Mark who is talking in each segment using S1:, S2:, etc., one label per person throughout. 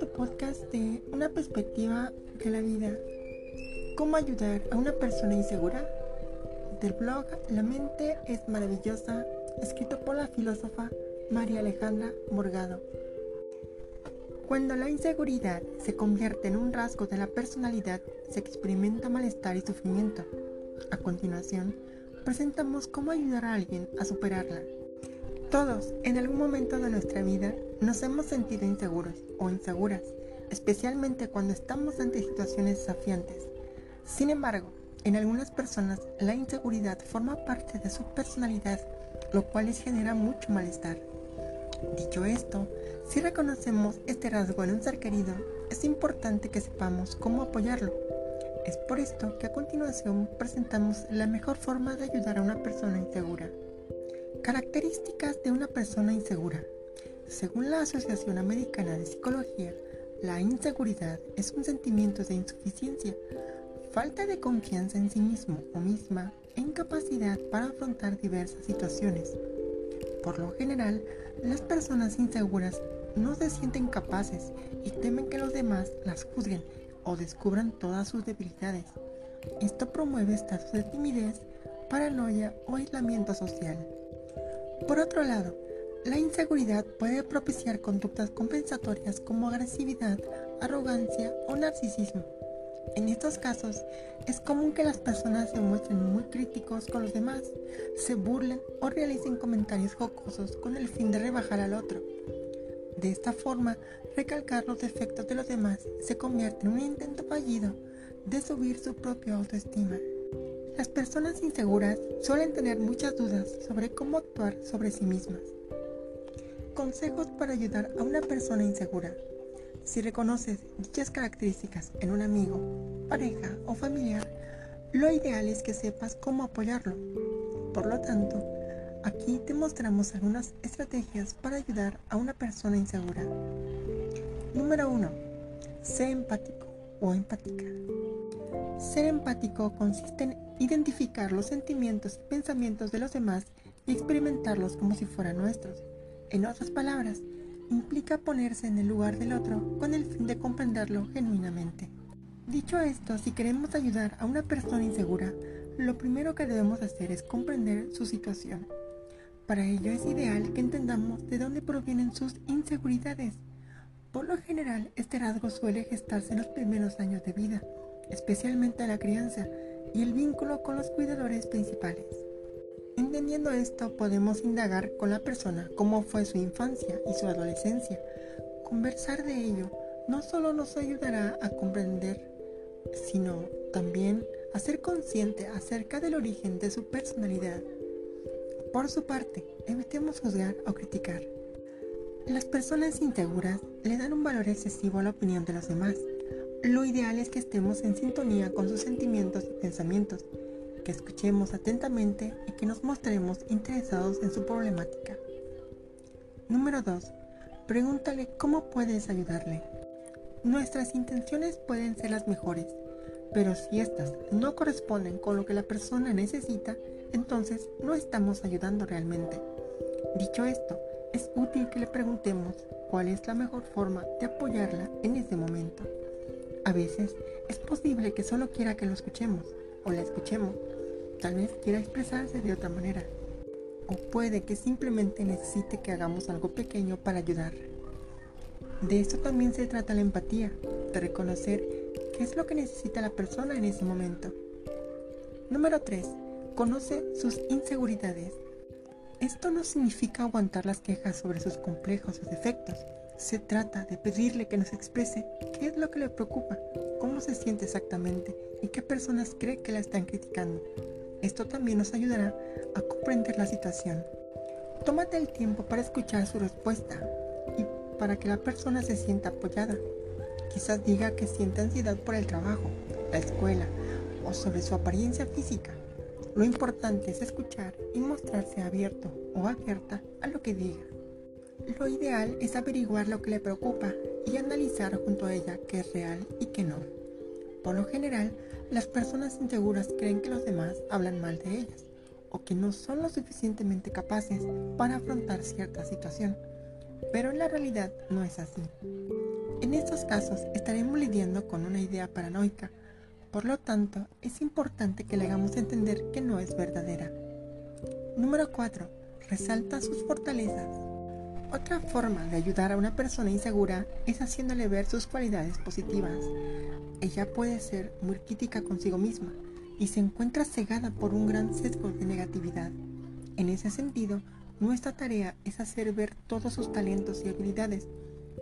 S1: tu podcast de Una perspectiva de la vida. ¿Cómo ayudar a una persona insegura? Del blog La mente es maravillosa, escrito por la filósofa María Alejandra Morgado. Cuando la inseguridad se convierte en un rasgo de la personalidad, se experimenta malestar y sufrimiento. A continuación, presentamos cómo ayudar a alguien a superarla. Todos, en algún momento de nuestra vida, nos hemos sentido inseguros o inseguras, especialmente cuando estamos ante situaciones desafiantes. Sin embargo, en algunas personas la inseguridad forma parte de su personalidad, lo cual les genera mucho malestar. Dicho esto, si reconocemos este rasgo en un ser querido, es importante que sepamos cómo apoyarlo. Es por esto que a continuación presentamos la mejor forma de ayudar a una persona insegura. Características de una persona insegura. Según la Asociación Americana de Psicología, la inseguridad es un sentimiento de insuficiencia, falta de confianza en sí mismo o misma e incapacidad para afrontar diversas situaciones. Por lo general, las personas inseguras no se sienten capaces y temen que los demás las juzguen o descubran todas sus debilidades. Esto promueve estados de timidez, paranoia o aislamiento social. Por otro lado, la inseguridad puede propiciar conductas compensatorias como agresividad, arrogancia o narcisismo. En estos casos, es común que las personas se muestren muy críticos con los demás, se burlen o realicen comentarios jocosos con el fin de rebajar al otro. De esta forma, recalcar los defectos de los demás se convierte en un intento fallido de subir su propia autoestima. Las personas inseguras suelen tener muchas dudas sobre cómo actuar sobre sí mismas. Consejos para ayudar a una persona insegura. Si reconoces dichas características en un amigo, pareja o familiar, lo ideal es que sepas cómo apoyarlo. Por lo tanto, aquí te mostramos algunas estrategias para ayudar a una persona insegura. Número 1. Sé empático o empática. Ser empático consiste en identificar los sentimientos y pensamientos de los demás y experimentarlos como si fueran nuestros. En otras palabras, implica ponerse en el lugar del otro con el fin de comprenderlo genuinamente. Dicho esto, si queremos ayudar a una persona insegura, lo primero que debemos hacer es comprender su situación. Para ello es ideal que entendamos de dónde provienen sus inseguridades. Por lo general, este rasgo suele gestarse en los primeros años de vida, especialmente en la crianza, y el vínculo con los cuidadores principales. Entendiendo esto, podemos indagar con la persona cómo fue su infancia y su adolescencia. Conversar de ello no solo nos ayudará a comprender, sino también a ser consciente acerca del origen de su personalidad. Por su parte, evitemos juzgar o criticar. Las personas inseguras le dan un valor excesivo a la opinión de los demás lo ideal es que estemos en sintonía con sus sentimientos y pensamientos, que escuchemos atentamente y que nos mostremos interesados en su problemática. Número 2. Pregúntale cómo puedes ayudarle. Nuestras intenciones pueden ser las mejores, pero si éstas no corresponden con lo que la persona necesita, entonces no estamos ayudando realmente. Dicho esto, es útil que le preguntemos cuál es la mejor forma de apoyarla en ese momento. A veces es posible que solo quiera que lo escuchemos o la escuchemos. Tal vez quiera expresarse de otra manera. O puede que simplemente necesite que hagamos algo pequeño para ayudar. De eso también se trata la empatía, de reconocer qué es lo que necesita la persona en ese momento. Número 3. Conoce sus inseguridades. Esto no significa aguantar las quejas sobre sus complejos o defectos, se trata de pedirle que nos exprese qué es lo que le preocupa, cómo se siente exactamente y qué personas cree que la están criticando. Esto también nos ayudará a comprender la situación. Tómate el tiempo para escuchar su respuesta y para que la persona se sienta apoyada. Quizás diga que siente ansiedad por el trabajo, la escuela o sobre su apariencia física. Lo importante es escuchar y mostrarse abierto o abierta a lo que diga. Lo ideal es averiguar lo que le preocupa y analizar junto a ella qué es real y qué no. Por lo general, las personas inseguras creen que los demás hablan mal de ellas o que no son lo suficientemente capaces para afrontar cierta situación, pero en la realidad no es así. En estos casos estaremos lidiando con una idea paranoica, por lo tanto es importante que le hagamos entender que no es verdadera. Número 4. Resalta sus fortalezas. Otra forma de ayudar a una persona insegura es haciéndole ver sus cualidades positivas. Ella puede ser muy crítica consigo misma y se encuentra cegada por un gran sesgo de negatividad. En ese sentido, nuestra tarea es hacer ver todos sus talentos y habilidades.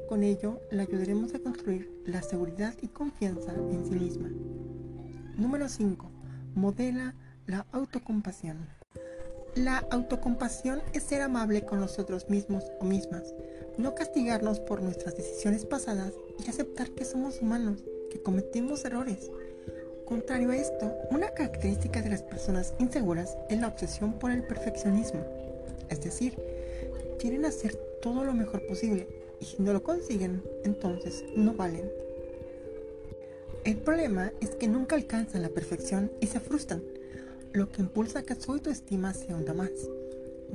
S1: Con ello, la ayudaremos a construir la seguridad y confianza en sí misma. Número 5. Modela la autocompasión. La autocompasión es ser amable con nosotros mismos o mismas, no castigarnos por nuestras decisiones pasadas y aceptar que somos humanos, que cometimos errores. Contrario a esto, una característica de las personas inseguras es la obsesión por el perfeccionismo. Es decir, quieren hacer todo lo mejor posible y si no lo consiguen, entonces no valen. El problema es que nunca alcanzan la perfección y se frustran, lo que impulsa que su autoestima se hunda más.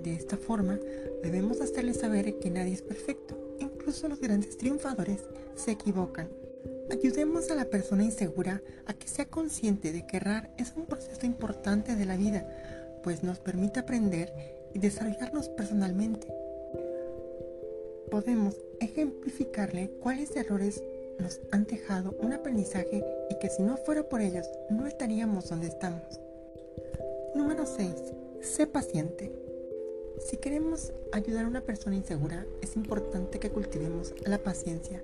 S1: De esta forma, debemos hacerles saber que nadie es perfecto, incluso los grandes triunfadores se equivocan. Ayudemos a la persona insegura a que sea consciente de que errar es un proceso importante de la vida, pues nos permite aprender y desarrollarnos personalmente. Podemos ejemplificarle cuáles errores nos han dejado un aprendizaje y que si no fuera por ellos no estaríamos donde estamos. Número 6. Sé paciente. Si queremos ayudar a una persona insegura, es importante que cultivemos la paciencia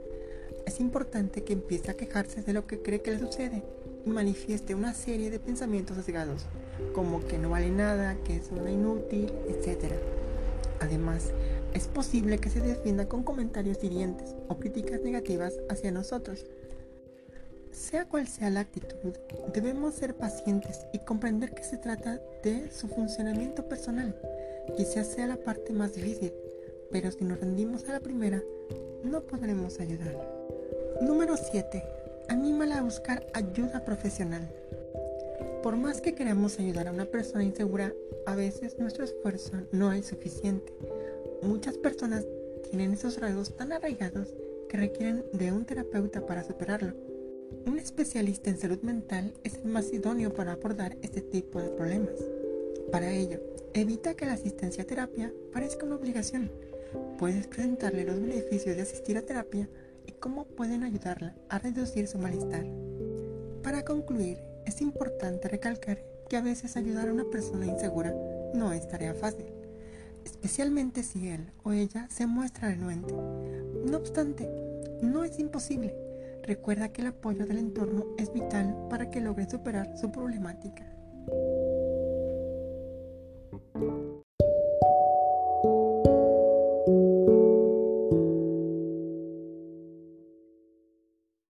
S1: es importante que empiece a quejarse de lo que cree que le sucede y manifieste una serie de pensamientos sesgados, como que no vale nada, que es una inútil, etc. Además, es posible que se defienda con comentarios hirientes o críticas negativas hacia nosotros. Sea cual sea la actitud, debemos ser pacientes y comprender que se trata de su funcionamiento personal. Quizás sea la parte más difícil, pero si nos rendimos a la primera, no podremos ayudar. Número 7. Anímala a buscar ayuda profesional. Por más que queramos ayudar a una persona insegura, a veces nuestro esfuerzo no es suficiente. Muchas personas tienen esos rasgos tan arraigados que requieren de un terapeuta para superarlo. Un especialista en salud mental es el más idóneo para abordar este tipo de problemas. Para ello, evita que la asistencia a terapia parezca una obligación. Puedes presentarle los beneficios de asistir a terapia cómo pueden ayudarla a reducir su malestar. Para concluir, es importante recalcar que a veces ayudar a una persona insegura no es tarea fácil, especialmente si él o ella se muestra renuente. No obstante, no es imposible. Recuerda que el apoyo del entorno es vital para que logre superar su problemática.